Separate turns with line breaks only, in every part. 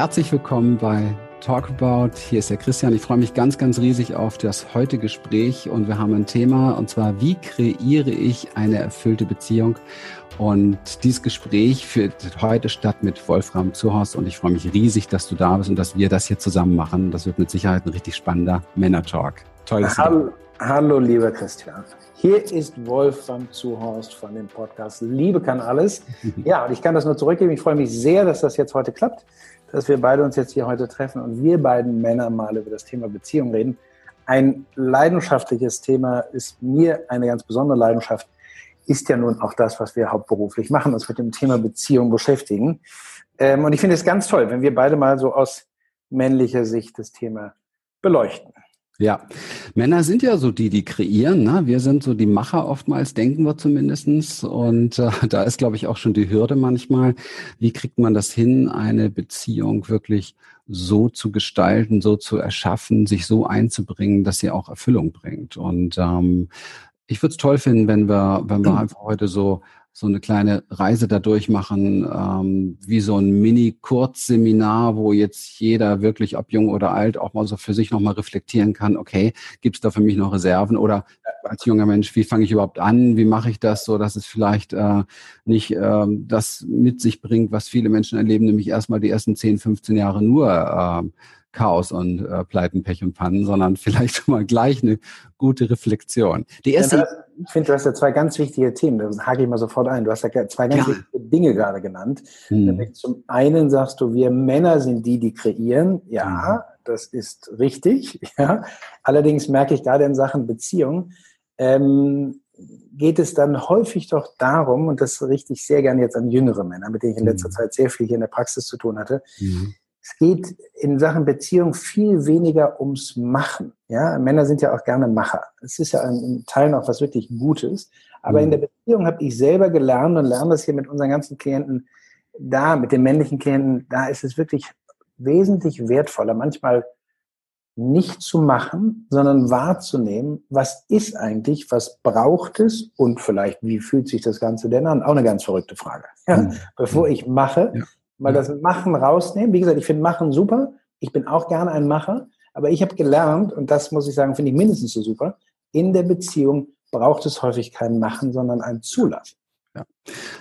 herzlich willkommen bei Talk About. Hier ist der Christian. Ich freue mich ganz, ganz riesig auf das heutige Gespräch und wir haben ein Thema und zwar, wie kreiere ich eine erfüllte Beziehung? Und dieses Gespräch findet heute statt mit Wolfram Zuhorst und ich freue mich riesig, dass du da bist und dass wir das hier zusammen machen. Das wird mit Sicherheit ein richtig spannender Männer-Talk.
Toll, dass hallo, hallo, lieber Christian. Hier ist Wolfram Zuhorst von dem Podcast Liebe kann alles. Ja, und ich kann das nur zurückgeben. Ich freue mich sehr, dass das jetzt heute klappt dass wir beide uns jetzt hier heute treffen und wir beiden Männer mal über das Thema Beziehung reden. Ein leidenschaftliches Thema ist mir eine ganz besondere Leidenschaft, ist ja nun auch das, was wir hauptberuflich machen, uns mit dem Thema Beziehung beschäftigen. Ähm, und ich finde es ganz toll, wenn wir beide mal so aus männlicher Sicht das Thema beleuchten.
Ja, Männer sind ja so die, die kreieren. Ne? Wir sind so die Macher oftmals, denken wir zumindestens. Und äh, da ist, glaube ich, auch schon die Hürde manchmal. Wie kriegt man das hin, eine Beziehung wirklich so zu gestalten, so zu erschaffen, sich so einzubringen, dass sie auch Erfüllung bringt? Und ähm, ich würde es toll finden, wenn wir, wenn wir einfach heute so so eine kleine Reise dadurch machen, ähm, wie so ein Mini-Kurzseminar, wo jetzt jeder wirklich, ob jung oder alt, auch mal so für sich nochmal reflektieren kann, okay, gibt es da für mich noch Reserven? Oder als junger Mensch, wie fange ich überhaupt an, wie mache ich das so, dass es vielleicht äh, nicht äh, das mit sich bringt, was viele Menschen erleben, nämlich erstmal die ersten 10, 15 Jahre nur äh, Chaos und äh, Pleiten, Pech und Pannen, sondern vielleicht mal gleich eine gute Reflexion.
Die erste ja, ich finde, du hast ja zwei ganz wichtige Themen, da hake ich mal sofort ein. Du hast ja zwei ganz ja. wichtige Dinge gerade genannt. Hm. Zum einen sagst du, wir Männer sind die, die kreieren. Ja, hm. das ist richtig. Ja. Allerdings merke ich gerade in Sachen Beziehung, ähm, geht es dann häufig doch darum, und das richte ich sehr gerne jetzt an jüngere Männer, mit denen ich in letzter hm. Zeit sehr viel hier in der Praxis zu tun hatte, mhm es geht in Sachen Beziehung viel weniger ums Machen. Ja, Männer sind ja auch gerne Macher. Es ist ja ein Teil noch was wirklich Gutes. Aber mhm. in der Beziehung habe ich selber gelernt und lerne das hier mit unseren ganzen Klienten da, mit den männlichen Klienten, da ist es wirklich wesentlich wertvoller, manchmal nicht zu machen, sondern wahrzunehmen, was ist eigentlich, was braucht es und vielleicht, wie fühlt sich das Ganze denn an? Auch eine ganz verrückte Frage. Ja, mhm. Bevor ich mache, ja mal das Machen rausnehmen. Wie gesagt, ich finde Machen super. Ich bin auch gerne ein Macher. Aber ich habe gelernt, und das muss ich sagen, finde ich mindestens so super, in der Beziehung braucht es häufig kein Machen, sondern ein Zulassen.
Ja.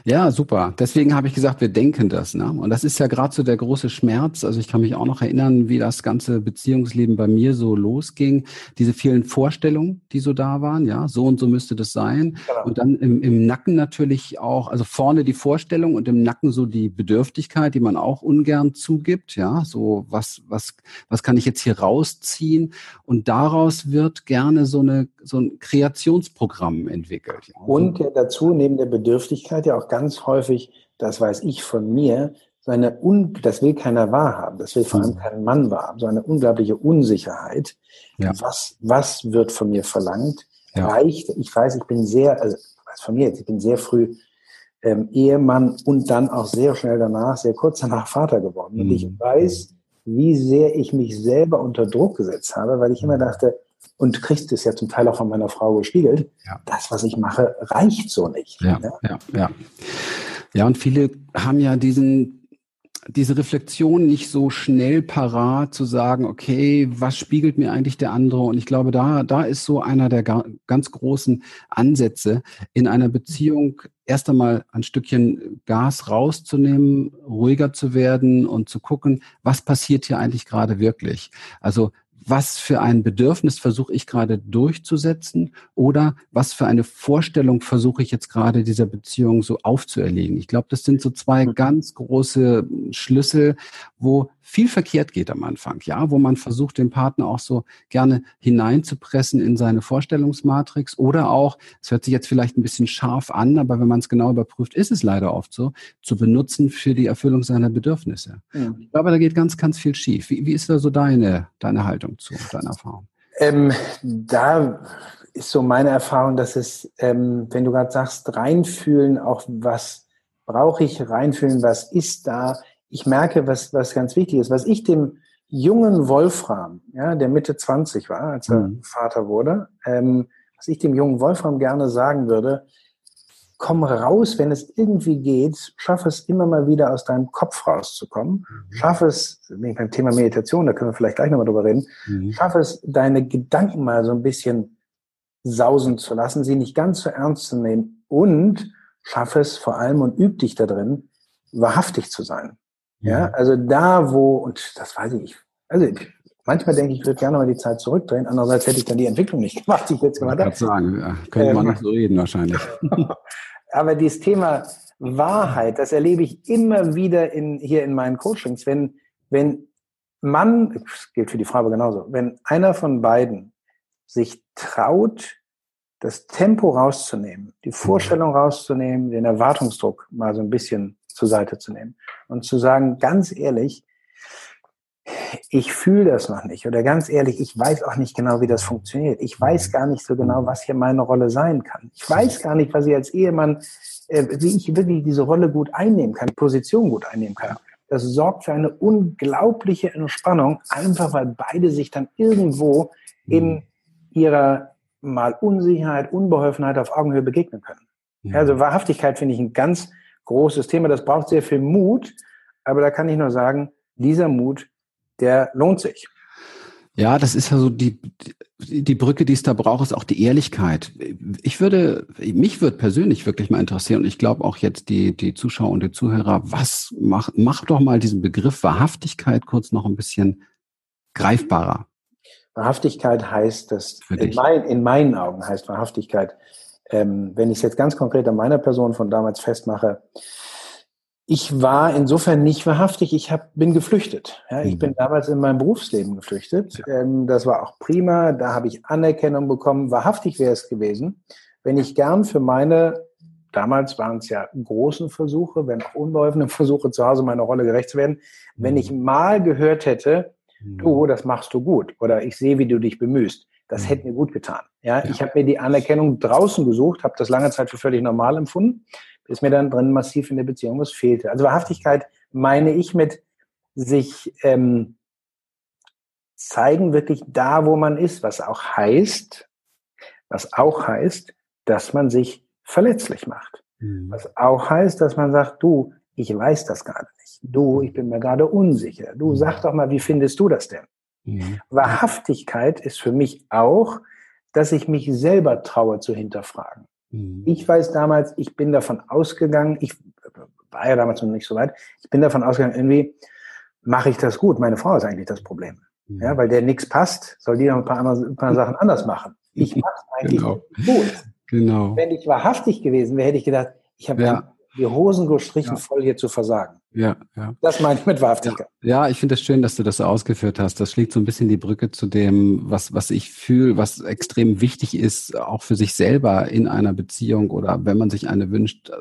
Ja, super. Deswegen habe ich gesagt, wir denken das. Ne? Und das ist ja gerade so der große Schmerz. Also ich kann mich auch noch erinnern, wie das ganze Beziehungsleben bei mir so losging. Diese vielen Vorstellungen, die so da waren. Ja, so und so müsste das sein. Genau. Und dann im, im Nacken natürlich auch, also vorne die Vorstellung und im Nacken so die Bedürftigkeit, die man auch ungern zugibt. Ja, so was, was, was kann ich jetzt hier rausziehen? Und daraus wird gerne so eine, so ein Kreationsprogramm entwickelt.
Ja. Und dazu neben der Bedürftigkeit Bedürftigkeit ja auch ganz häufig, das weiß ich von mir, so eine, Un das will keiner wahrhaben, das will vor allem mhm. kein Mann wahrhaben, so eine unglaubliche Unsicherheit. Ja. Was, was wird von mir verlangt? Ja. Reicht, ich weiß, ich bin sehr, also was von mir jetzt, ich bin sehr früh ähm, Ehemann und dann auch sehr schnell danach, sehr kurz danach Vater geworden. Mhm. Und ich mhm. weiß, wie sehr ich mich selber unter Druck gesetzt habe, weil ich immer mhm. dachte, und kriegst es ja zum Teil auch von meiner Frau gespiegelt, ja. das, was ich mache, reicht so nicht.
Ja, ja, ja. Ja, ja und viele haben ja diesen diese Reflexion nicht so schnell parat zu sagen, okay, was spiegelt mir eigentlich der andere? Und ich glaube, da, da ist so einer der ganz großen Ansätze in einer Beziehung erst einmal ein Stückchen Gas rauszunehmen, ruhiger zu werden und zu gucken, was passiert hier eigentlich gerade wirklich? Also was für ein Bedürfnis versuche ich gerade durchzusetzen oder was für eine Vorstellung versuche ich jetzt gerade dieser Beziehung so aufzuerlegen. Ich glaube, das sind so zwei mhm. ganz große Schlüssel, wo viel verkehrt geht am Anfang, ja, wo man versucht, den Partner auch so gerne hineinzupressen in seine Vorstellungsmatrix oder auch, es hört sich jetzt vielleicht ein bisschen scharf an, aber wenn man es genau überprüft, ist es leider oft so, zu benutzen für die Erfüllung seiner Bedürfnisse. Ja. Ich glaube, da geht ganz, ganz viel schief. Wie, wie ist da so deine, deine Haltung zu, deine Erfahrung?
Ähm, da ist so meine Erfahrung, dass es, ähm, wenn du gerade sagst, reinfühlen, auch was brauche ich, reinfühlen, was ist da, ich merke, was, was ganz wichtig ist, was ich dem jungen Wolfram, ja, der Mitte 20 war, als er mhm. Vater wurde, ähm, was ich dem jungen Wolfram gerne sagen würde, komm raus, wenn es irgendwie geht, schaff es immer mal wieder aus deinem Kopf rauszukommen. Mhm. Schaff es, beim Thema Meditation, da können wir vielleicht gleich nochmal drüber reden, mhm. schaff es, deine Gedanken mal so ein bisschen sausen zu lassen, sie nicht ganz so ernst zu nehmen und schaff es vor allem und üb dich da drin, wahrhaftig zu sein. Ja, also da, wo, und das weiß ich, also manchmal denke ich, ich würde gerne mal die Zeit zurückdrehen. Andererseits hätte ich dann die Entwicklung nicht gemacht, die ich jetzt gemacht habe.
Ich sagen, ja, könnte man ähm, nicht so reden wahrscheinlich.
Aber dieses Thema Wahrheit, das erlebe ich immer wieder in, hier in meinen Coachings. Wenn, wenn man, das gilt für die Frau genauso, wenn einer von beiden sich traut, das Tempo rauszunehmen, die Vorstellung rauszunehmen, den Erwartungsdruck mal so ein bisschen zur Seite zu nehmen und zu sagen, ganz ehrlich, ich fühle das noch nicht oder ganz ehrlich, ich weiß auch nicht genau, wie das funktioniert. Ich weiß gar nicht so genau, was hier meine Rolle sein kann. Ich weiß gar nicht, was ich als Ehemann, äh, wie ich wirklich diese Rolle gut einnehmen kann, Position gut einnehmen kann. Das sorgt für eine unglaubliche Entspannung, einfach weil beide sich dann irgendwo in ihrer mal Unsicherheit, Unbeholfenheit auf Augenhöhe begegnen können. Mhm. Also Wahrhaftigkeit finde ich ein ganz großes Thema. Das braucht sehr viel Mut, aber da kann ich nur sagen, dieser Mut der lohnt sich.
Ja, das ist ja so die, die Brücke, die es da braucht, ist auch die Ehrlichkeit. Ich würde, mich würde persönlich wirklich mal interessieren und ich glaube auch jetzt die, die Zuschauer und die Zuhörer, was mach, mach doch mal diesen Begriff Wahrhaftigkeit kurz noch ein bisschen greifbarer.
Wahrhaftigkeit heißt, dass in, mein, in, meinen Augen heißt Wahrhaftigkeit, ähm, wenn ich es jetzt ganz konkret an meiner Person von damals festmache, ich war insofern nicht wahrhaftig. Ich hab, bin geflüchtet. Ja, ich mhm. bin damals in meinem Berufsleben geflüchtet. Ähm, das war auch prima. Da habe ich Anerkennung bekommen. Wahrhaftig wäre es gewesen, wenn ich gern für meine, damals waren es ja großen Versuche, wenn auch unbeholfene Versuche zu Hause meiner Rolle gerecht zu werden, mhm. wenn ich mal gehört hätte, mhm. du, das machst du gut oder ich sehe, wie du dich bemühst. Das mhm. hätte mir gut getan. Ja, ja. ich habe mir die Anerkennung draußen gesucht, habe das lange Zeit für völlig normal empfunden ist mir dann drin massiv in der Beziehung was fehlte. Also Wahrhaftigkeit meine ich mit sich ähm, zeigen wirklich da, wo man ist, was auch heißt, was auch heißt, dass man sich verletzlich macht. Mhm. Was auch heißt, dass man sagt, du, ich weiß das gerade nicht. Du, ich bin mir gerade unsicher. Du, mhm. sag doch mal, wie findest du das denn? Mhm. Wahrhaftigkeit ist für mich auch, dass ich mich selber traue zu hinterfragen. Mhm. Ich weiß damals, ich bin davon ausgegangen, ich war ja damals noch nicht so weit, ich bin davon ausgegangen, irgendwie mache ich das gut. Meine Frau ist eigentlich das Problem. Mhm. Ja, weil der nichts passt, soll die noch ein paar, andere, ein paar Sachen anders machen. Ich mache es eigentlich genau. gut. Genau. Wenn ich wahrhaftig gewesen wäre, hätte ich gedacht, ich habe ja. die Hosen gestrichen ja. voll hier zu versagen.
Ja, ja.
Das meine ich mit Wahrhaftigkeit.
Ja, ja ich finde es das schön, dass du das so ausgeführt hast. Das schlägt so ein bisschen die Brücke zu dem, was, was ich fühle, was extrem wichtig ist, auch für sich selber in einer Beziehung oder wenn man sich eine wünscht,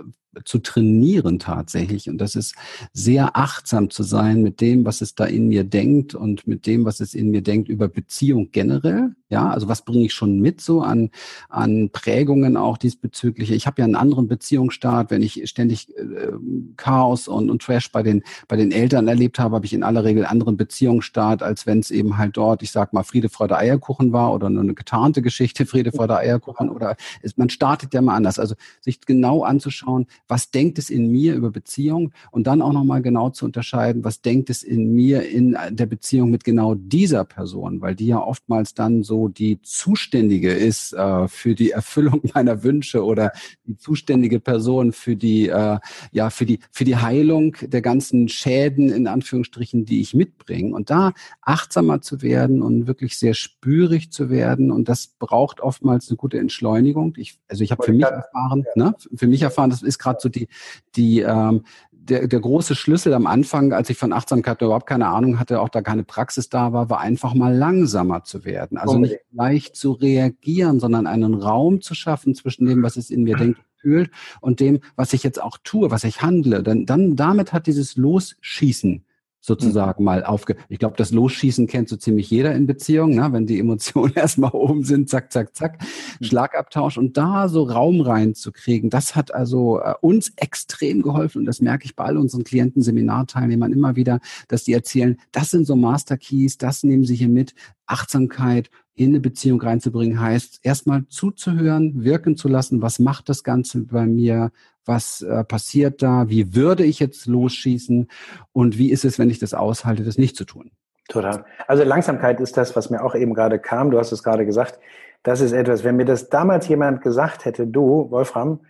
zu trainieren tatsächlich. Und das ist sehr achtsam zu sein mit dem, was es da in mir denkt und mit dem, was es in mir denkt über Beziehung generell. Ja, also was bringe ich schon mit so an, an Prägungen auch diesbezüglich? Ich habe ja einen anderen Beziehungsstart. Wenn ich ständig äh, Chaos und, und Trash bei den, bei den Eltern erlebt habe, habe ich in aller Regel anderen Beziehungsstart, als wenn es eben halt dort, ich sag mal, Friede, Freude, Eierkuchen war oder nur eine getarnte Geschichte, Friede, Freude, Eierkuchen oder es, man startet ja mal anders. Also sich genau anzuschauen, was denkt es in mir über Beziehung und dann auch nochmal genau zu unterscheiden, was denkt es in mir in der Beziehung mit genau dieser Person, weil die ja oftmals dann so die Zuständige ist äh, für die Erfüllung meiner Wünsche oder die zuständige Person für die, äh, ja, für die, für die Heilung der ganzen Schäden in Anführungsstrichen, die ich mitbringe. Und da achtsamer zu werden und wirklich sehr spürig zu werden. Und das braucht oftmals eine gute Entschleunigung. Ich, also ich habe für mich erfahren, ne, für mich erfahren, das ist gerade so die, die, ähm, der, der große Schlüssel am Anfang, als ich von Achtsamkeit überhaupt keine Ahnung hatte, auch da keine Praxis da war, war einfach mal langsamer zu werden. Also nicht leicht zu reagieren, sondern einen Raum zu schaffen zwischen dem, was es in mir denkt fühlt und dem, was ich jetzt auch tue, was ich handle. Dann, dann damit hat dieses Losschießen sozusagen mhm. mal aufge. Ich glaube, das Losschießen kennt so ziemlich jeder in Beziehungen, ne? wenn die Emotionen erstmal oben sind, zack, zack, zack, mhm. Schlagabtausch und da so Raum reinzukriegen, das hat also äh, uns extrem geholfen und das merke ich bei all unseren Klienten, Seminarteilnehmern immer wieder, dass die erzählen, das sind so Master Keys, das nehmen sie hier mit, Achtsamkeit, in eine Beziehung reinzubringen, heißt erstmal zuzuhören, wirken zu lassen, was macht das Ganze bei mir, was äh, passiert da, wie würde ich jetzt losschießen und wie ist es, wenn ich das aushalte, das nicht zu tun.
Total. Also Langsamkeit ist das, was mir auch eben gerade kam. Du hast es gerade gesagt. Das ist etwas, wenn mir das damals jemand gesagt hätte, du, Wolfram,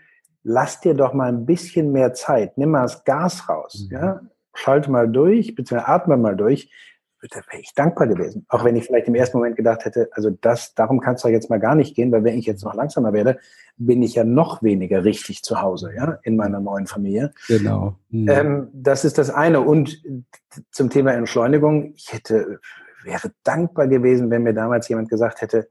lass dir doch mal ein bisschen mehr Zeit, nimm mal das Gas raus, mhm. ja, schalte mal durch, beziehungsweise atme mal durch, da wäre ich dankbar gewesen. Auch wenn ich vielleicht im ersten Moment gedacht hätte, also das, darum kann es doch jetzt mal gar nicht gehen, weil wenn ich jetzt noch langsamer werde, bin ich ja noch weniger richtig zu Hause, ja, in meiner neuen Familie.
Genau.
Mhm. Ähm, das ist das eine. Und zum Thema Entschleunigung, ich hätte, wäre dankbar gewesen, wenn mir damals jemand gesagt hätte,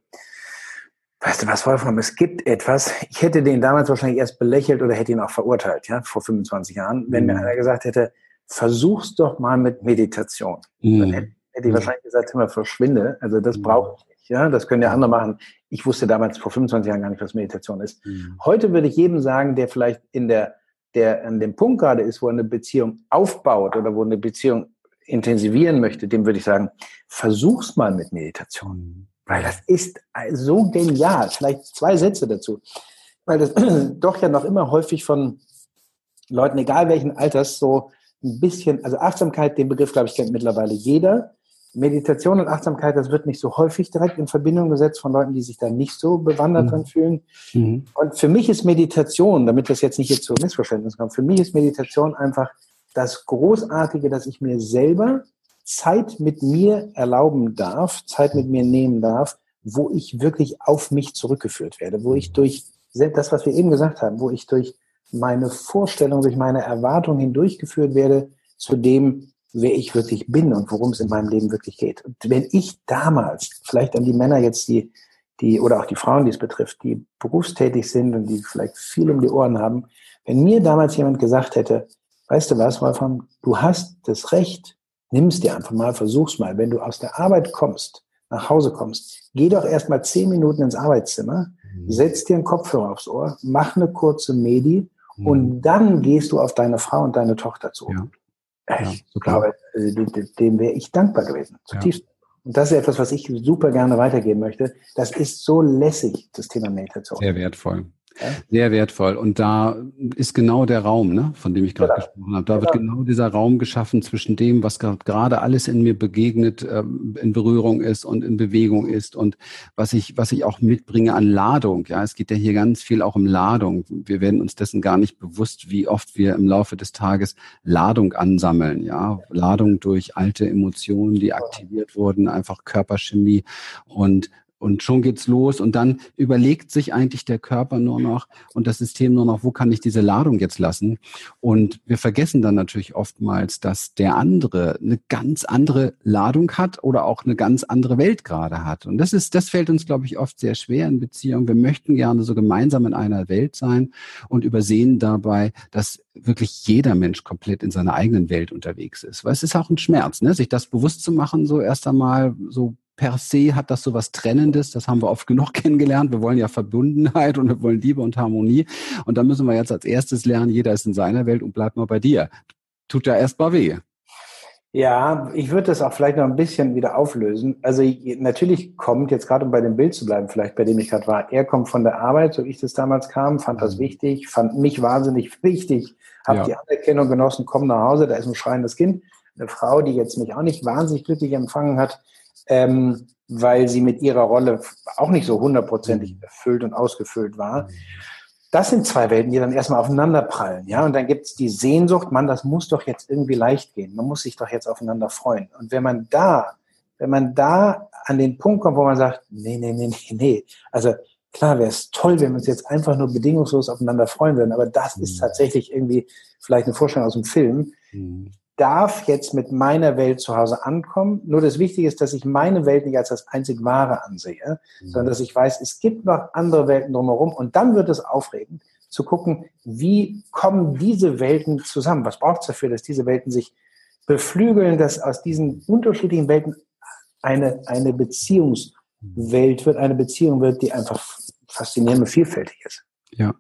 Weißt du was, Wolfram, es gibt etwas, ich hätte den damals wahrscheinlich erst belächelt oder hätte ihn auch verurteilt, ja, vor 25 Jahren, wenn mhm. mir einer gesagt hätte, versuch's doch mal mit Meditation. Mhm. Dann hätte, hätte ich wahrscheinlich gesagt, immer verschwinde, also das mhm. brauche ich nicht, ja, das können ja andere machen. Ich wusste damals vor 25 Jahren gar nicht, was Meditation ist. Mhm. Heute würde ich jedem sagen, der vielleicht in der, der an dem Punkt gerade ist, wo er eine Beziehung aufbaut oder wo eine Beziehung intensivieren möchte, dem würde ich sagen, versuch's mal mit Meditation. Mhm. Weil das ist so genial. Vielleicht zwei Sätze dazu. Weil das doch ja noch immer häufig von Leuten, egal welchen Alters, so ein bisschen, also Achtsamkeit, den Begriff, glaube ich, kennt mittlerweile jeder. Meditation und Achtsamkeit, das wird nicht so häufig direkt in Verbindung gesetzt von Leuten, die sich da nicht so bewandert mhm. fühlen. Mhm. Und für mich ist Meditation, damit das jetzt nicht hier zu Missverständnissen kommt, für mich ist Meditation einfach das Großartige, dass ich mir selber Zeit mit mir erlauben darf, Zeit mit mir nehmen darf, wo ich wirklich auf mich zurückgeführt werde, wo ich durch das, was wir eben gesagt haben, wo ich durch meine Vorstellung, durch meine Erwartung hindurchgeführt werde zu dem, wer ich wirklich bin und worum es in meinem Leben wirklich geht. Und wenn ich damals, vielleicht an die Männer jetzt, die, die, oder auch die Frauen, die es betrifft, die berufstätig sind und die vielleicht viel um die Ohren haben, wenn mir damals jemand gesagt hätte, weißt du was, Wolfram, du hast das Recht, Nimm es dir einfach mal, versuch's mal. Wenn du aus der Arbeit kommst, nach Hause kommst, geh doch erst mal zehn Minuten ins Arbeitszimmer, mhm. setz dir einen Kopfhörer aufs Ohr, mach eine kurze Medi mhm. und dann gehst du auf deine Frau und deine Tochter zu. Ja. Ich glaube, äh, dem wäre ich dankbar gewesen, zutiefst. Ja. Und das ist etwas, was ich super gerne weitergeben möchte. Das ist so lässig, das Thema Meditation.
Sehr wertvoll. Sehr wertvoll. Und da ist genau der Raum, ne, von dem ich gerade genau. gesprochen habe. Da genau. wird genau dieser Raum geschaffen zwischen dem, was gerade alles in mir begegnet, ähm, in Berührung ist und in Bewegung ist und was ich, was ich auch mitbringe an Ladung. Ja, es geht ja hier ganz viel auch um Ladung. Wir werden uns dessen gar nicht bewusst, wie oft wir im Laufe des Tages Ladung ansammeln. Ja, Ladung durch alte Emotionen, die aktiviert wurden, einfach Körperchemie und und schon geht's los und dann überlegt sich eigentlich der Körper nur noch und das System nur noch, wo kann ich diese Ladung jetzt lassen? Und wir vergessen dann natürlich oftmals, dass der andere eine ganz andere Ladung hat oder auch eine ganz andere Welt gerade hat. Und das ist, das fällt uns, glaube ich, oft sehr schwer in Beziehungen. Wir möchten gerne so gemeinsam in einer Welt sein und übersehen dabei, dass wirklich jeder Mensch komplett in seiner eigenen Welt unterwegs ist. Weil es ist auch ein Schmerz, ne? sich das bewusst zu machen, so erst einmal so per se hat das so was Trennendes. Das haben wir oft genug kennengelernt. Wir wollen ja Verbundenheit und wir wollen Liebe und Harmonie. Und da müssen wir jetzt als erstes lernen, jeder ist in seiner Welt und bleibt mal bei dir. Tut ja erst mal weh.
Ja, ich würde das auch vielleicht noch ein bisschen wieder auflösen. Also natürlich kommt jetzt gerade, um bei dem Bild zu bleiben, vielleicht bei dem ich gerade war, er kommt von der Arbeit, so ich das damals kam, fand das mhm. wichtig, fand mich wahnsinnig wichtig, habe ja. die Anerkennung genossen, komm nach Hause, da ist ein schreiendes Kind. Eine Frau, die jetzt mich auch nicht wahnsinnig glücklich empfangen hat, ähm, weil sie mit ihrer Rolle auch nicht so hundertprozentig mhm. erfüllt und ausgefüllt war. Mhm. Das sind zwei Welten, die dann erstmal aufeinander prallen, ja. Und dann gibt's die Sehnsucht, man, das muss doch jetzt irgendwie leicht gehen. Man muss sich doch jetzt aufeinander freuen. Und wenn man da, wenn man da an den Punkt kommt, wo man sagt, nee, nee, nee, nee, nee. Also klar wäre es toll, wenn wir uns jetzt einfach nur bedingungslos aufeinander freuen würden, aber das ist mhm. tatsächlich irgendwie vielleicht eine Vorstellung aus dem Film. Mhm darf jetzt mit meiner Welt zu Hause ankommen. Nur das Wichtige ist, dass ich meine Welt nicht als das einzig Wahre ansehe, mhm. sondern dass ich weiß, es gibt noch andere Welten drumherum. Und dann wird es aufregend zu gucken, wie kommen diese Welten zusammen? Was braucht es dafür, dass diese Welten sich beflügeln, dass aus diesen unterschiedlichen Welten eine, eine Beziehungswelt wird, eine Beziehung wird, die einfach faszinierend und vielfältig ist.
Ja.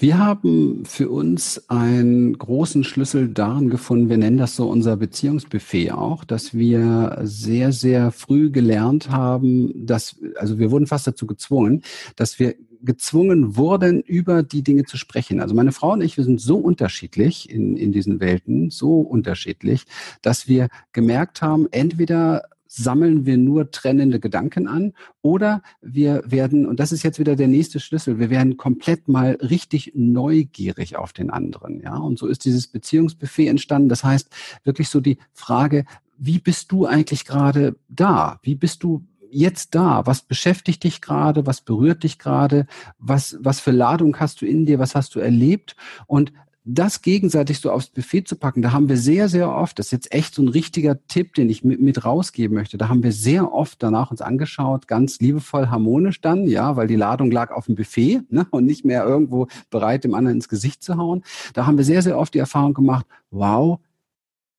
Wir haben für uns einen großen Schlüssel darin gefunden, wir nennen das so unser Beziehungsbuffet auch, dass wir sehr, sehr früh gelernt haben, dass, also wir wurden fast dazu gezwungen, dass wir gezwungen wurden, über die Dinge zu sprechen. Also meine Frau und ich, wir sind so unterschiedlich in, in diesen Welten, so unterschiedlich, dass wir gemerkt haben, entweder sammeln wir nur trennende Gedanken an oder wir werden, und das ist jetzt wieder der nächste Schlüssel, wir werden komplett mal richtig neugierig auf den anderen. Ja, und so ist dieses Beziehungsbuffet entstanden. Das heißt wirklich so die Frage, wie bist du eigentlich gerade da? Wie bist du jetzt da? Was beschäftigt dich gerade? Was berührt dich gerade? Was, was für Ladung hast du in dir? Was hast du erlebt? Und das gegenseitig so aufs Buffet zu packen, da haben wir sehr, sehr oft, das ist jetzt echt so ein richtiger Tipp, den ich mit, mit rausgeben möchte, da haben wir sehr oft danach uns angeschaut, ganz liebevoll harmonisch dann, ja, weil die Ladung lag auf dem Buffet ne, und nicht mehr irgendwo bereit, dem anderen ins Gesicht zu hauen. Da haben wir sehr, sehr oft die Erfahrung gemacht, wow,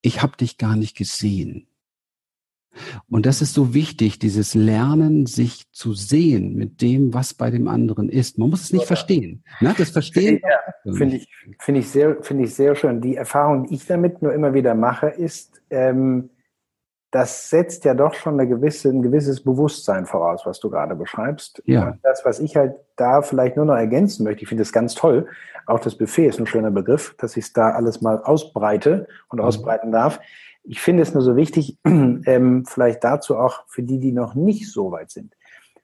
ich habe dich gar nicht gesehen. Und das ist so wichtig, dieses Lernen, sich zu sehen mit dem, was bei dem anderen ist. Man muss es nicht verstehen. Ne? Das Verstehen.
Ja, Finde ich, finde ich, sehr, finde ich sehr schön. Die Erfahrung, die ich damit nur immer wieder mache, ist, ähm, das setzt ja doch schon eine gewisse, ein gewisses Bewusstsein voraus, was du gerade beschreibst.
Ja.
Und das, was ich halt da vielleicht nur noch ergänzen möchte, ich finde das ganz toll. Auch das Buffet ist ein schöner Begriff, dass ich es da alles mal ausbreite und mhm. ausbreiten darf ich finde es nur so wichtig, ähm, vielleicht dazu auch für die, die noch nicht so weit sind.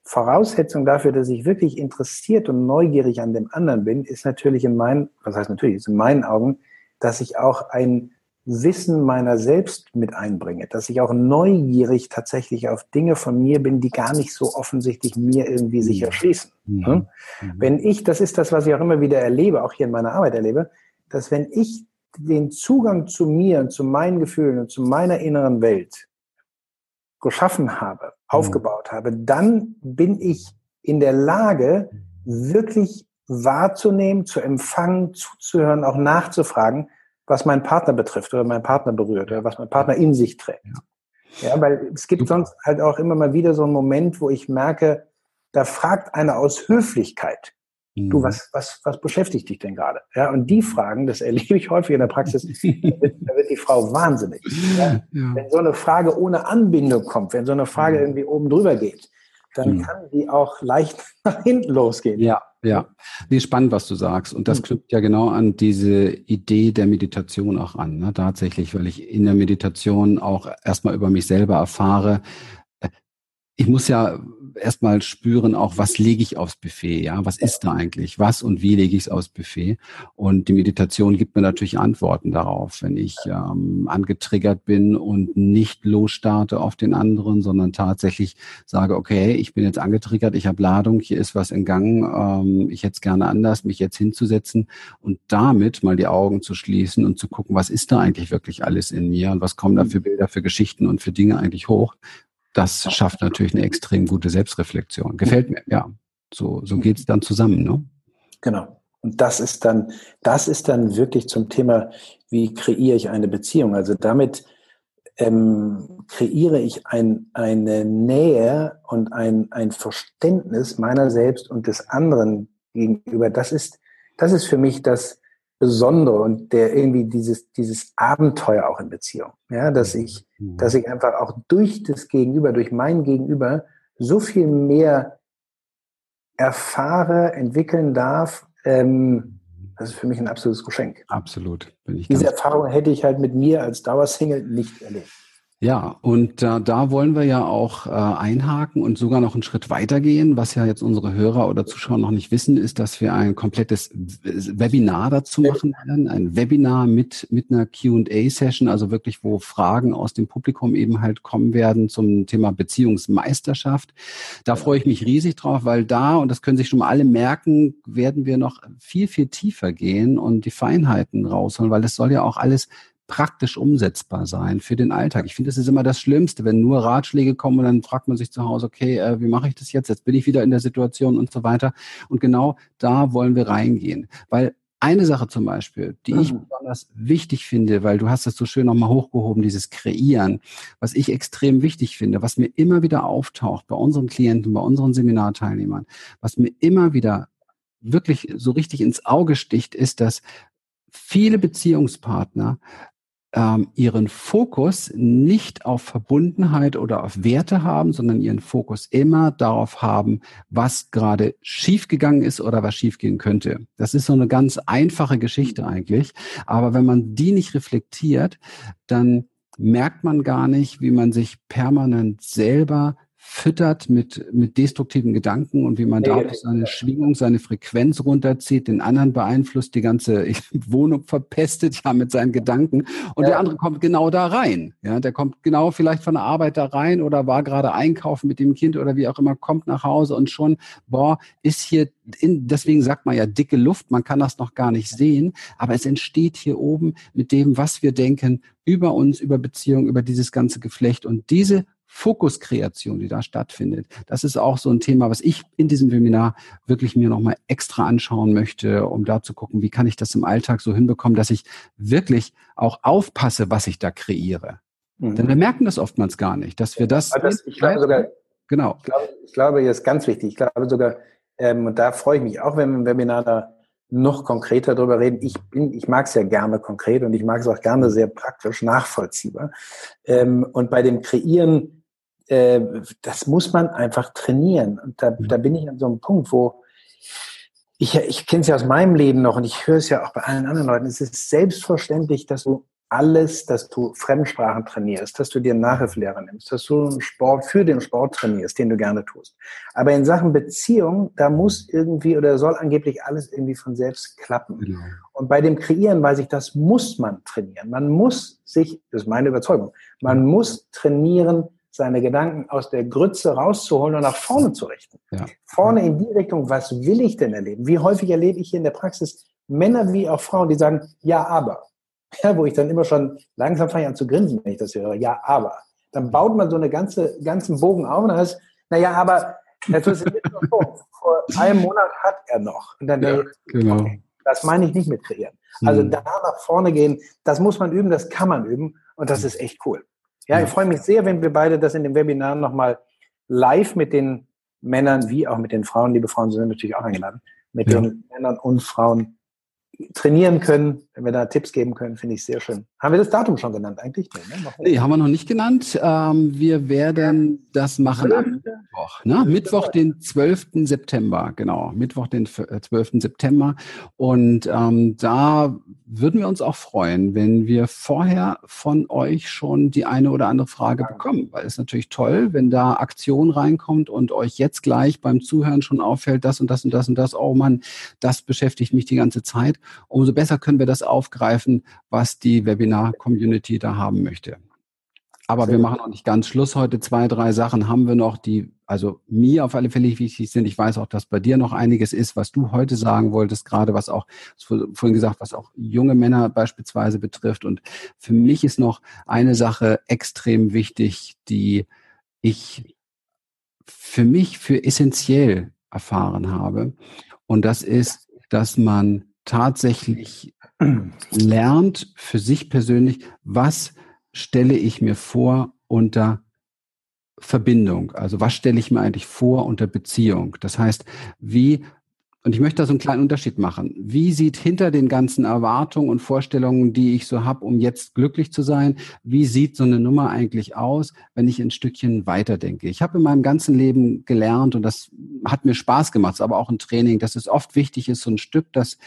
Voraussetzung dafür, dass ich wirklich interessiert und neugierig an dem anderen bin, ist natürlich in meinen, was heißt natürlich, ist in meinen Augen, dass ich auch ein Wissen meiner selbst mit einbringe, dass ich auch neugierig tatsächlich auf Dinge von mir bin, die gar nicht so offensichtlich mir irgendwie sich mhm. erschließen. Mhm. Hm? Mhm. Wenn ich, das ist das, was ich auch immer wieder erlebe, auch hier in meiner Arbeit erlebe, dass wenn ich den Zugang zu mir und zu meinen Gefühlen und zu meiner inneren Welt geschaffen habe, mhm. aufgebaut habe, dann bin ich in der Lage, wirklich wahrzunehmen, zu empfangen, zuzuhören, auch nachzufragen, was meinen Partner betrifft oder meinen Partner berührt oder was mein Partner in sich trägt. Ja, ja weil es gibt sonst halt auch immer mal wieder so einen Moment, wo ich merke, da fragt einer aus Höflichkeit Du, mhm. was, was, was beschäftigt dich denn gerade? Ja, und die Fragen, das erlebe ich häufig in der Praxis, da wird die Frau wahnsinnig. Ja? Ja. Wenn so eine Frage ohne Anbindung kommt, wenn so eine Frage mhm. irgendwie oben drüber geht, dann mhm. kann die auch leicht nach hinten losgehen.
Ja, ja. Wie spannend, was du sagst. Und das knüpft ja genau an diese Idee der Meditation auch an. Ne? Tatsächlich, weil ich in der Meditation auch erstmal über mich selber erfahre, ich muss ja erstmal spüren, auch was lege ich aufs Buffet, ja, was ist da eigentlich, was und wie lege ich es aufs Buffet? Und die Meditation gibt mir natürlich Antworten darauf, wenn ich ähm, angetriggert bin und nicht losstarte auf den anderen, sondern tatsächlich sage, okay, ich bin jetzt angetriggert, ich habe Ladung, hier ist was in Gang, ähm, ich hätte es gerne anders, mich jetzt hinzusetzen und damit mal die Augen zu schließen und zu gucken, was ist da eigentlich wirklich alles in mir und was kommen da für Bilder, für Geschichten und für Dinge eigentlich hoch, das schafft natürlich eine extrem gute Selbstreflexion. Gefällt mir, ja. So, so geht's dann zusammen, ne?
Genau. Und das ist dann, das ist dann wirklich zum Thema, wie kreiere ich eine Beziehung? Also damit ähm, kreiere ich ein, eine Nähe und ein, ein Verständnis meiner selbst und des anderen gegenüber. Das ist, das ist für mich das, Besondere und der irgendwie dieses, dieses Abenteuer auch in Beziehung. Ja, dass ich, mhm. dass ich einfach auch durch das Gegenüber, durch mein Gegenüber so viel mehr erfahre, entwickeln darf. Ähm, das ist für mich ein absolutes Geschenk.
Absolut.
Bin ich Diese Erfahrung hätte ich halt mit mir als Dauersingle nicht erlebt.
Ja, und äh, da wollen wir ja auch äh, einhaken und sogar noch einen Schritt weitergehen. Was ja jetzt unsere Hörer oder Zuschauer noch nicht wissen, ist, dass wir ein komplettes Webinar dazu machen werden. Ein Webinar mit, mit einer Q&A-Session, also wirklich, wo Fragen aus dem Publikum eben halt kommen werden zum Thema Beziehungsmeisterschaft. Da freue ich mich riesig drauf, weil da, und das können sich schon mal alle merken, werden wir noch viel, viel tiefer gehen und die Feinheiten rausholen, weil es soll ja auch alles praktisch umsetzbar sein für den Alltag. Ich finde, das ist immer das Schlimmste, wenn nur Ratschläge kommen und dann fragt man sich zu Hause, okay, äh, wie mache ich das jetzt? Jetzt bin ich wieder in der Situation und so weiter. Und genau da wollen wir reingehen, weil eine Sache zum Beispiel, die mhm. ich besonders wichtig finde, weil du hast es so schön nochmal hochgehoben, dieses Kreieren, was ich extrem wichtig finde, was mir immer wieder auftaucht bei unseren Klienten, bei unseren Seminarteilnehmern, was mir immer wieder wirklich so richtig ins Auge sticht, ist, dass viele Beziehungspartner ähm, ihren Fokus nicht auf Verbundenheit oder auf Werte haben, sondern ihren Fokus immer darauf haben, was gerade schiefgegangen ist oder was schiefgehen könnte. Das ist so eine ganz einfache Geschichte eigentlich. Aber wenn man die nicht reflektiert, dann merkt man gar nicht, wie man sich permanent selber füttert mit, mit destruktiven Gedanken und wie man da seine Schwingung, seine Frequenz runterzieht, den anderen beeinflusst, die ganze Wohnung verpestet, ja, mit seinen Gedanken. Und ja. der andere kommt genau da rein. Ja, der kommt genau vielleicht von der Arbeit da rein oder war gerade einkaufen mit dem Kind oder wie auch immer, kommt nach Hause und schon, boah, ist hier in, deswegen sagt man ja dicke Luft, man kann das noch gar nicht sehen, aber es entsteht hier oben mit dem, was wir denken, über uns, über Beziehungen, über dieses ganze Geflecht. Und diese Fokuskreation, die da stattfindet. Das ist auch so ein Thema, was ich in diesem Webinar wirklich mir nochmal extra anschauen möchte, um da zu gucken, wie kann ich das im Alltag so hinbekommen, dass ich wirklich auch aufpasse, was ich da kreiere. Mhm. Denn wir merken das oftmals gar nicht, dass wir das. das
ich glaube sogar, genau. Ich glaube, ich glaube, hier ist ganz wichtig. Ich glaube sogar, ähm, und da freue ich mich auch, wenn wir im Webinar da noch konkreter darüber reden. Ich bin, ich mag es ja gerne konkret und ich mag es auch gerne sehr praktisch nachvollziehbar. Ähm, und bei dem Kreieren äh, das muss man einfach trainieren. Und da, da bin ich an so einem Punkt, wo ich, ich kenne es ja aus meinem Leben noch und ich höre es ja auch bei allen anderen Leuten. Es ist selbstverständlich, dass du alles, dass du Fremdsprachen trainierst, dass du dir einen Nachhilfelehrer nimmst, dass du einen Sport für den Sport trainierst, den du gerne tust. Aber in Sachen Beziehung, da muss irgendwie oder soll angeblich alles irgendwie von selbst klappen. Genau. Und bei dem Kreieren weiß ich, das muss man trainieren. Man muss sich, das ist meine Überzeugung, man muss trainieren, seine Gedanken aus der Grütze rauszuholen und nach vorne zu richten. Ja. Vorne in die Richtung, was will ich denn erleben? Wie häufig erlebe ich hier in der Praxis Männer wie auch Frauen, die sagen, ja, aber. Ja, wo ich dann immer schon langsam fange an zu grinsen, wenn ich das höre. Ja, aber. Dann baut man so eine ganze, ganzen Bogen auf und dann heißt, naja, aber vor, vor einem Monat hat er noch. Und dann ja, genau. Okay, das meine ich nicht mit kreieren. Also hm. da nach vorne gehen, das muss man üben, das kann man üben und das ist echt cool. Ja, ich freue mich sehr, wenn wir beide das in dem Webinar nochmal live mit den Männern wie auch mit den Frauen, liebe Frauen sind natürlich auch eingeladen, mit ja. den Männern und Frauen trainieren können, wenn wir da Tipps geben können, finde ich sehr schön. Haben wir das Datum schon genannt eigentlich?
Nee, ne? nee haben wir noch nicht genannt. Ähm, wir werden das machen am Mittwoch. Ne? Mittwoch, den 12. September, genau. Mittwoch, den 12. Äh, September. Und ähm, da würden wir uns auch freuen, wenn wir vorher von euch schon die eine oder andere Frage bekommen, weil es natürlich toll, wenn da Aktion reinkommt und euch jetzt gleich beim Zuhören schon auffällt, das und das und das und das, oh Mann, das beschäftigt mich die ganze Zeit. Umso besser können wir das aufgreifen, was die Webinar-Community da haben möchte. Aber wir machen noch nicht ganz Schluss heute. Zwei, drei Sachen haben wir noch, die also mir auf alle Fälle wichtig sind. Ich weiß auch, dass bei dir noch einiges ist, was du heute sagen wolltest, gerade was auch, vorhin gesagt, was auch junge Männer beispielsweise betrifft. Und für mich ist noch eine Sache extrem wichtig, die ich für mich für essentiell erfahren habe. Und das ist, dass man tatsächlich lernt für sich persönlich, was stelle ich mir vor unter Verbindung? Also was stelle ich mir eigentlich vor unter Beziehung? Das heißt, wie, und ich möchte da so einen kleinen Unterschied machen. Wie sieht hinter den ganzen Erwartungen und Vorstellungen, die ich so habe, um jetzt glücklich zu sein, wie sieht so eine Nummer eigentlich aus, wenn ich ein Stückchen weiterdenke? Ich habe in meinem ganzen Leben gelernt und das hat mir Spaß gemacht, aber auch ein Training, dass es oft wichtig ist, so ein Stück, das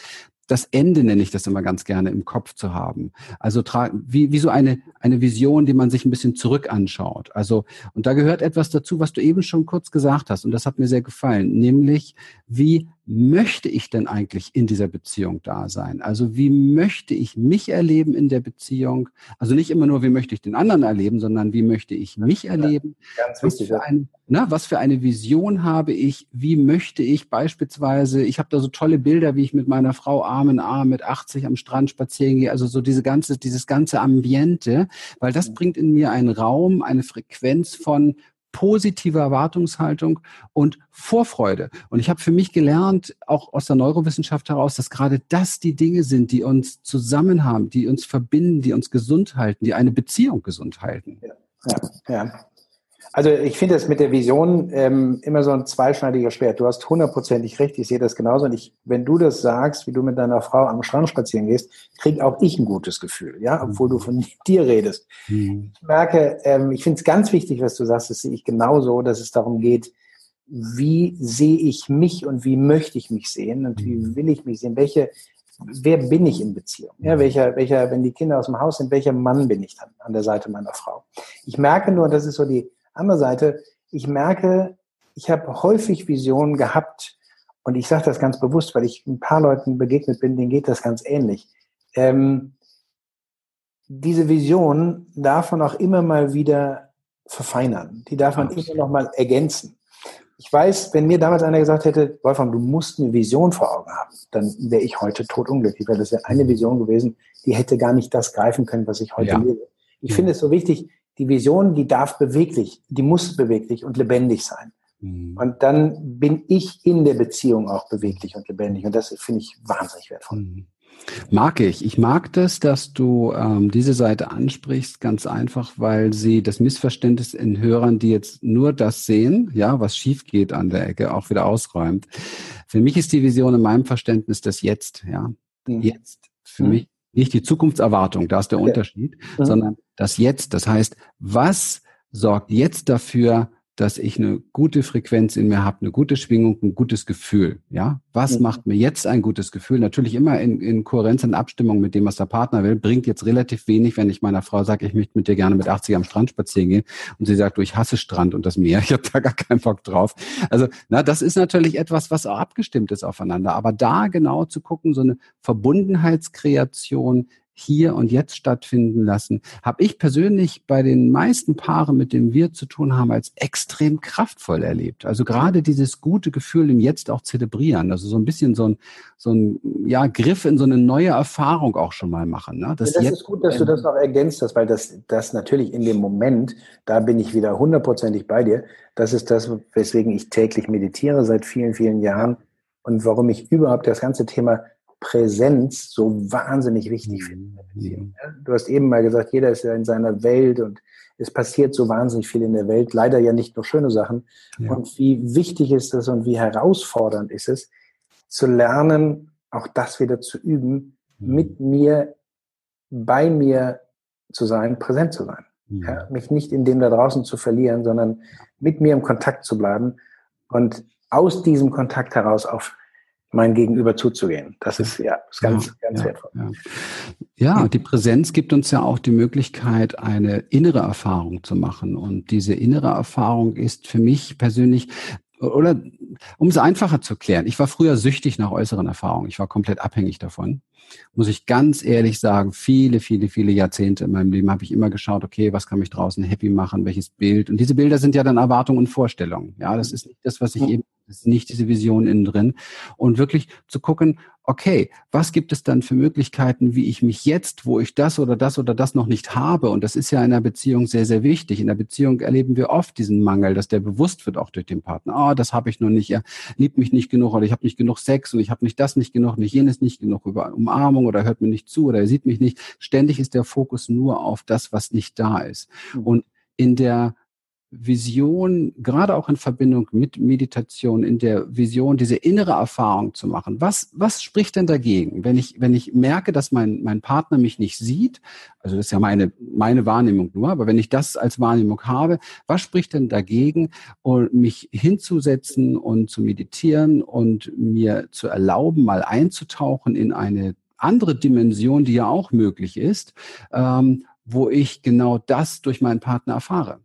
das Ende nenne ich das immer ganz gerne im Kopf zu haben. Also wie, wie so eine, eine Vision, die man sich ein bisschen zurück anschaut. Also, und da gehört etwas dazu, was du eben schon kurz gesagt hast, und das hat mir sehr gefallen, nämlich wie möchte ich denn eigentlich in dieser Beziehung da sein? Also wie möchte ich mich erleben in der Beziehung? Also nicht immer nur, wie möchte ich den anderen erleben, sondern wie möchte ich mich erleben? Ganz wichtig. Was für, ein, na, was für eine Vision habe ich? Wie möchte ich beispielsweise, ich habe da so tolle Bilder, wie ich mit meiner Frau Arm in Arm mit 80 am Strand spazieren gehe, also so diese ganze, dieses ganze Ambiente, weil das mhm. bringt in mir einen Raum, eine Frequenz von positive Erwartungshaltung und Vorfreude. Und ich habe für mich gelernt, auch aus der Neurowissenschaft heraus, dass gerade das die Dinge sind, die uns zusammen haben, die uns verbinden, die uns gesund halten, die eine Beziehung gesund halten.
Ja, ja. Also ich finde es mit der Vision ähm, immer so ein zweischneidiger Schwert. Du hast hundertprozentig recht, ich sehe das genauso. Und ich, wenn du das sagst, wie du mit deiner Frau am Strand spazieren gehst, kriege auch ich ein gutes Gefühl, ja, obwohl du von dir redest. Mhm. Ich merke, ähm, ich finde es ganz wichtig, was du sagst, das sehe ich genauso, dass es darum geht, wie sehe ich mich und wie möchte ich mich sehen und wie mhm. will ich mich sehen? Welche, wer bin ich in Beziehung? Ja, welcher, welcher, wenn die Kinder aus dem Haus sind, welcher Mann bin ich dann an der Seite meiner Frau? Ich merke nur, das ist so die andere Seite, ich merke, ich habe häufig Visionen gehabt und ich sage das ganz bewusst, weil ich ein paar Leuten begegnet bin, denen geht das ganz ähnlich. Ähm, diese Vision darf man auch immer mal wieder verfeinern. Die darf man immer noch mal ergänzen. Ich weiß, wenn mir damals einer gesagt hätte, Wolfram, du musst eine Vision vor Augen haben, dann wäre ich heute totunglücklich, weil das wäre eine Vision gewesen, die hätte gar nicht das greifen können, was ich heute ja. lebe. Ich ja. finde es so wichtig, die Vision, die darf beweglich, die muss beweglich und lebendig sein. Mhm. Und dann bin ich in der Beziehung auch beweglich und lebendig. Und das finde ich wahnsinnig wertvoll. Mhm.
Mag ich. Ich mag das, dass du ähm, diese Seite ansprichst, ganz einfach, weil sie das Missverständnis in Hörern, die jetzt nur das sehen, ja, was schief geht an der Ecke, auch wieder ausräumt. Für mich ist die Vision in meinem Verständnis das Jetzt, ja. Mhm. Jetzt. Für mhm. mich nicht die Zukunftserwartung, da ist der okay. Unterschied, mhm. sondern das Jetzt. Das heißt, was sorgt jetzt dafür, dass ich eine gute Frequenz in mir habe, eine gute Schwingung, ein gutes Gefühl. Ja, was mhm. macht mir jetzt ein gutes Gefühl? Natürlich immer in, in Kohärenz und Abstimmung mit dem, was der Partner will. Bringt jetzt relativ wenig, wenn ich meiner Frau sage, ich möchte mit dir gerne mit 80 am Strand spazieren gehen und sie sagt, du, ich hasse Strand und das Meer, ich habe da gar keinen Bock drauf. Also, na, das ist natürlich etwas, was auch abgestimmt ist aufeinander. Aber da genau zu gucken, so eine Verbundenheitskreation hier und jetzt stattfinden lassen, habe ich persönlich bei den meisten Paaren, mit denen wir zu tun haben, als extrem kraftvoll erlebt. Also gerade dieses gute Gefühl im Jetzt auch zelebrieren, also so ein bisschen so ein, so ein ja, Griff in so eine neue Erfahrung auch schon mal machen.
Ne? Das, ja, das ist gut, dass du das noch ergänzt hast, weil das, das natürlich in dem Moment, da bin ich wieder hundertprozentig bei dir, das ist das, weswegen ich täglich meditiere seit vielen, vielen Jahren und warum ich überhaupt das ganze Thema Präsenz so wahnsinnig wichtig finde. Mhm. Du hast eben mal gesagt, jeder ist ja in seiner Welt und es passiert so wahnsinnig viel in der Welt. Leider ja nicht nur schöne Sachen. Ja. Und wie wichtig ist es und wie herausfordernd ist es, zu lernen, auch das wieder zu üben, mhm. mit mir, bei mir zu sein, präsent zu sein. Mhm. Ja, mich nicht in dem da draußen zu verlieren, sondern mit mir im Kontakt zu bleiben und aus diesem Kontakt heraus auf mein Gegenüber zuzugehen. Das ist ja ist ganz, ja, ganz
ja,
wertvoll.
Ja. ja, die Präsenz gibt uns ja auch die Möglichkeit, eine innere Erfahrung zu machen. Und diese innere Erfahrung ist für mich persönlich oder um es einfacher zu klären, ich war früher süchtig nach äußeren Erfahrungen. Ich war komplett abhängig davon. Muss ich ganz ehrlich sagen, viele, viele, viele Jahrzehnte in meinem Leben habe ich immer geschaut, okay, was kann mich draußen happy machen, welches Bild. Und diese Bilder sind ja dann Erwartungen und Vorstellungen. Ja, das ist nicht das, was ich eben das ist nicht diese Vision innen drin. Und wirklich zu gucken, okay, was gibt es dann für Möglichkeiten, wie ich mich jetzt, wo ich das oder das oder das noch nicht habe, und das ist ja in einer Beziehung sehr, sehr wichtig. In der Beziehung erleben wir oft diesen Mangel, dass der bewusst wird auch durch den Partner. Ah, oh, das habe ich noch nicht, er liebt mich nicht genug oder ich habe nicht genug Sex und ich habe nicht das nicht genug, nicht jenes nicht genug über Umarmung oder hört mir nicht zu oder er sieht mich nicht. Ständig ist der Fokus nur auf das, was nicht da ist. Mhm. Und in der Vision, gerade auch in Verbindung mit Meditation, in der Vision, diese innere Erfahrung zu machen. Was, was spricht denn dagegen? Wenn ich, wenn ich merke, dass mein, mein Partner mich nicht sieht, also das ist ja meine, meine Wahrnehmung nur, aber wenn ich das als Wahrnehmung habe, was spricht denn dagegen, mich hinzusetzen und zu meditieren und mir zu erlauben, mal einzutauchen in eine andere Dimension, die ja auch möglich ist, ähm, wo ich genau das durch meinen Partner erfahre?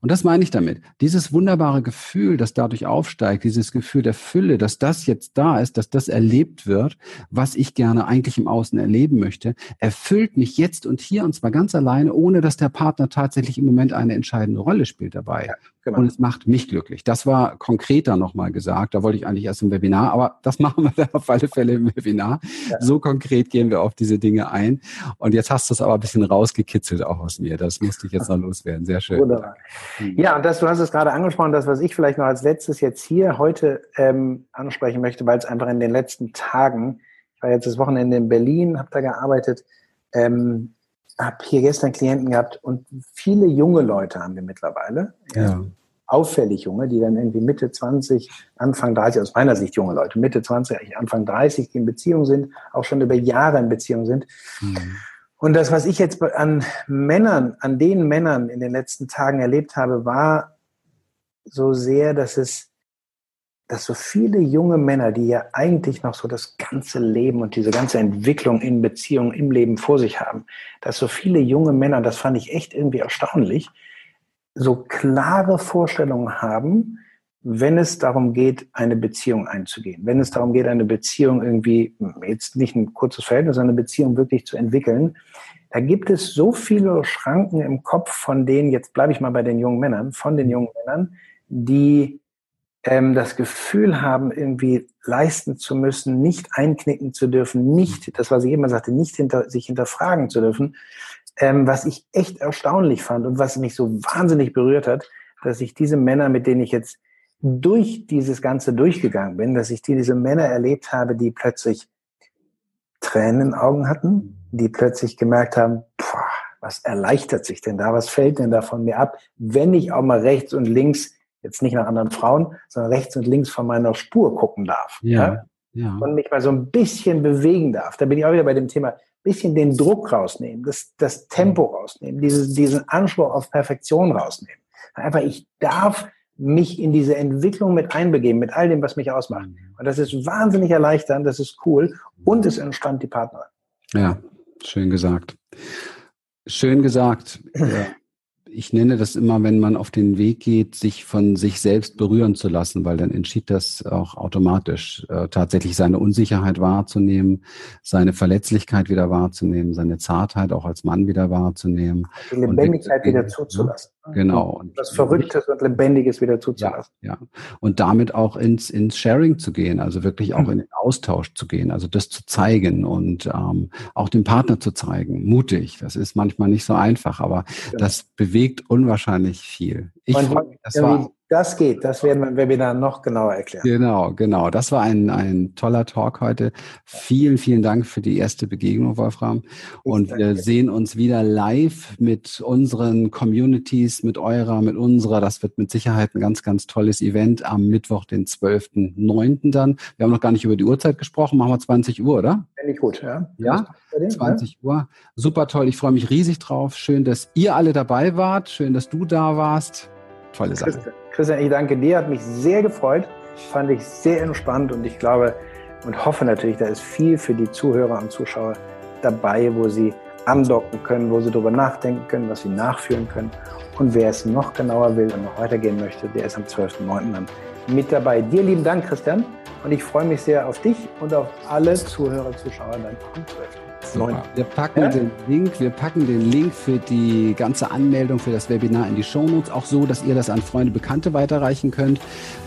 Und das meine ich damit. Dieses wunderbare Gefühl, das dadurch aufsteigt, dieses Gefühl der Fülle, dass das jetzt da ist, dass das erlebt wird, was ich gerne eigentlich im Außen erleben möchte, erfüllt mich jetzt und hier und zwar ganz alleine, ohne dass der Partner tatsächlich im Moment eine entscheidende Rolle spielt dabei. Ja, genau. Und es macht mich glücklich. Das war konkreter nochmal gesagt. Da wollte ich eigentlich erst im Webinar, aber das machen wir dann auf alle Fälle im Webinar. Ja. So konkret gehen wir auf diese Dinge ein. Und jetzt hast du es aber ein bisschen rausgekitzelt auch aus mir. Das musste ich jetzt noch loswerden. Sehr schön. Wunderbar.
Hm. Ja, und das, du hast es gerade angesprochen, das, was ich vielleicht noch als letztes jetzt hier heute ähm, ansprechen möchte, weil es einfach in den letzten Tagen, ich war jetzt das Wochenende in Berlin, habe da gearbeitet, ähm, habe hier gestern Klienten gehabt und viele junge Leute haben wir mittlerweile. Ja. Auffällig junge, die dann irgendwie Mitte 20, Anfang 30, aus meiner Sicht junge Leute, Mitte 20, Anfang 30, die in Beziehung sind, auch schon über Jahre in Beziehung sind. Mhm. Und das, was ich jetzt an Männern, an den Männern in den letzten Tagen erlebt habe, war so sehr, dass es dass so viele junge Männer, die ja eigentlich noch so das ganze Leben und diese ganze Entwicklung in Beziehungen im Leben vor sich haben, dass so viele junge Männer, das fand ich echt irgendwie erstaunlich, so klare Vorstellungen haben, wenn es darum geht, eine Beziehung einzugehen, wenn es darum geht, eine Beziehung irgendwie, jetzt nicht ein kurzes Verhältnis, sondern eine Beziehung wirklich zu entwickeln, da gibt es so viele Schranken im Kopf von denen, jetzt bleibe ich mal bei den jungen Männern, von den jungen Männern, die ähm, das Gefühl haben, irgendwie leisten zu müssen, nicht einknicken zu dürfen, nicht, das was ich immer sagte, nicht hinter, sich hinterfragen zu dürfen, ähm, was ich echt erstaunlich fand und was mich so wahnsinnig berührt hat, dass ich diese Männer, mit denen ich jetzt durch dieses Ganze durchgegangen bin, dass ich diese Männer erlebt habe, die plötzlich Tränen in den Augen hatten, die plötzlich gemerkt haben, boah, was erleichtert sich denn da, was fällt denn da von mir ab, wenn ich auch mal rechts und links jetzt nicht nach anderen Frauen, sondern rechts und links von meiner Spur gucken darf. Ja, ja. Und mich mal so ein bisschen bewegen darf. Da bin ich auch wieder bei dem Thema, bisschen den Druck rausnehmen, das, das Tempo rausnehmen, dieses, diesen Anspruch auf Perfektion rausnehmen. Einfach, ich darf mich in diese Entwicklung mit einbegeben, mit all dem, was mich ausmacht. Mhm. Und das ist wahnsinnig erleichternd, das ist cool und es entspannt die Partner.
Ja, schön gesagt. Schön gesagt. Ja ich nenne das immer, wenn man auf den Weg geht, sich von sich selbst berühren zu lassen, weil dann entschied das auch automatisch, äh, tatsächlich seine Unsicherheit wahrzunehmen, seine Verletzlichkeit wieder wahrzunehmen, seine Zartheit auch als Mann wieder wahrzunehmen.
Die Lebendigkeit und, wieder zuzulassen.
Genau.
Und das Verrücktes und Lebendiges wieder zuzulassen.
Ja, ja. Und damit auch ins, ins Sharing zu gehen, also wirklich auch mhm. in den Austausch zu gehen, also das zu zeigen und ähm, auch dem Partner zu zeigen. Mutig. Das ist manchmal nicht so einfach, aber genau. das bewegt unwahrscheinlich viel.
Ich freue mich, das war das geht, das werden wir im Webinar noch genauer erklären.
Genau, genau. Das war ein, ein toller Talk heute. Vielen, vielen Dank für die erste Begegnung, Wolfram. Und wir sehen uns wieder live mit unseren Communities, mit eurer, mit unserer. Das wird mit Sicherheit ein ganz, ganz tolles Event am Mittwoch, den 12.09. dann. Wir haben noch gar nicht über die Uhrzeit gesprochen. Machen wir 20 Uhr, oder?
Finde ich gut, ja.
Ja, 20 Uhr. Super toll. Ich freue mich riesig drauf. Schön, dass ihr alle dabei wart. Schön, dass du da warst. Tolle Sache.
Christian, ich danke dir, hat mich sehr gefreut, fand ich sehr entspannt und ich glaube und hoffe natürlich, da ist viel für die Zuhörer und Zuschauer dabei, wo sie andocken können, wo sie darüber nachdenken können, was sie nachführen können. Und wer es noch genauer will und noch weitergehen möchte, der ist am 12.09. dann mit dabei. Dir lieben Dank, Christian. Und ich freue mich sehr auf dich und auf alle Zuhörer, Zuschauer dann am 12.
Super. Wir packen ja? den Link, wir packen den Link für die ganze Anmeldung für das Webinar in die Shownotes, auch so, dass ihr das an Freunde, Bekannte weiterreichen könnt.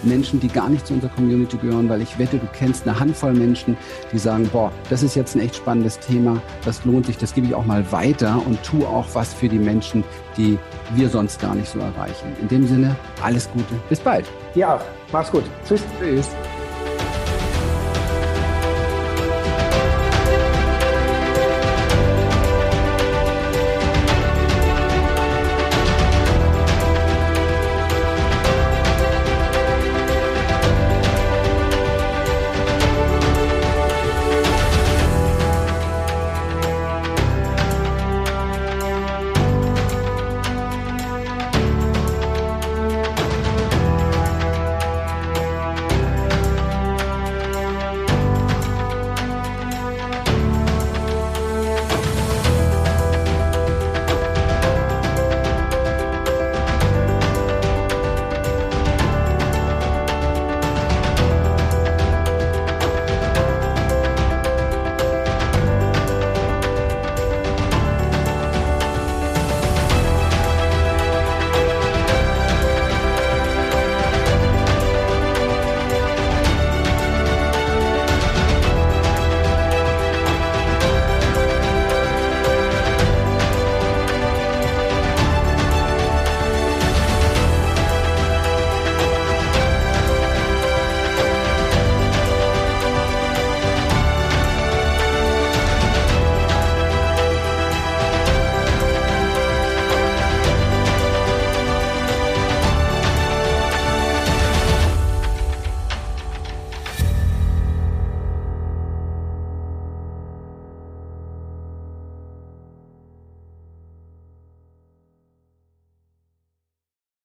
Menschen, die gar nicht zu unserer Community gehören, weil ich wette, du kennst eine Handvoll Menschen, die sagen, boah, das ist jetzt ein echt spannendes Thema, das lohnt sich, das gebe ich auch mal weiter und tu auch was für die Menschen, die wir sonst gar nicht so erreichen. In dem Sinne, alles Gute, bis bald.
Ja, mach's gut.
Tschüss. Tschüss.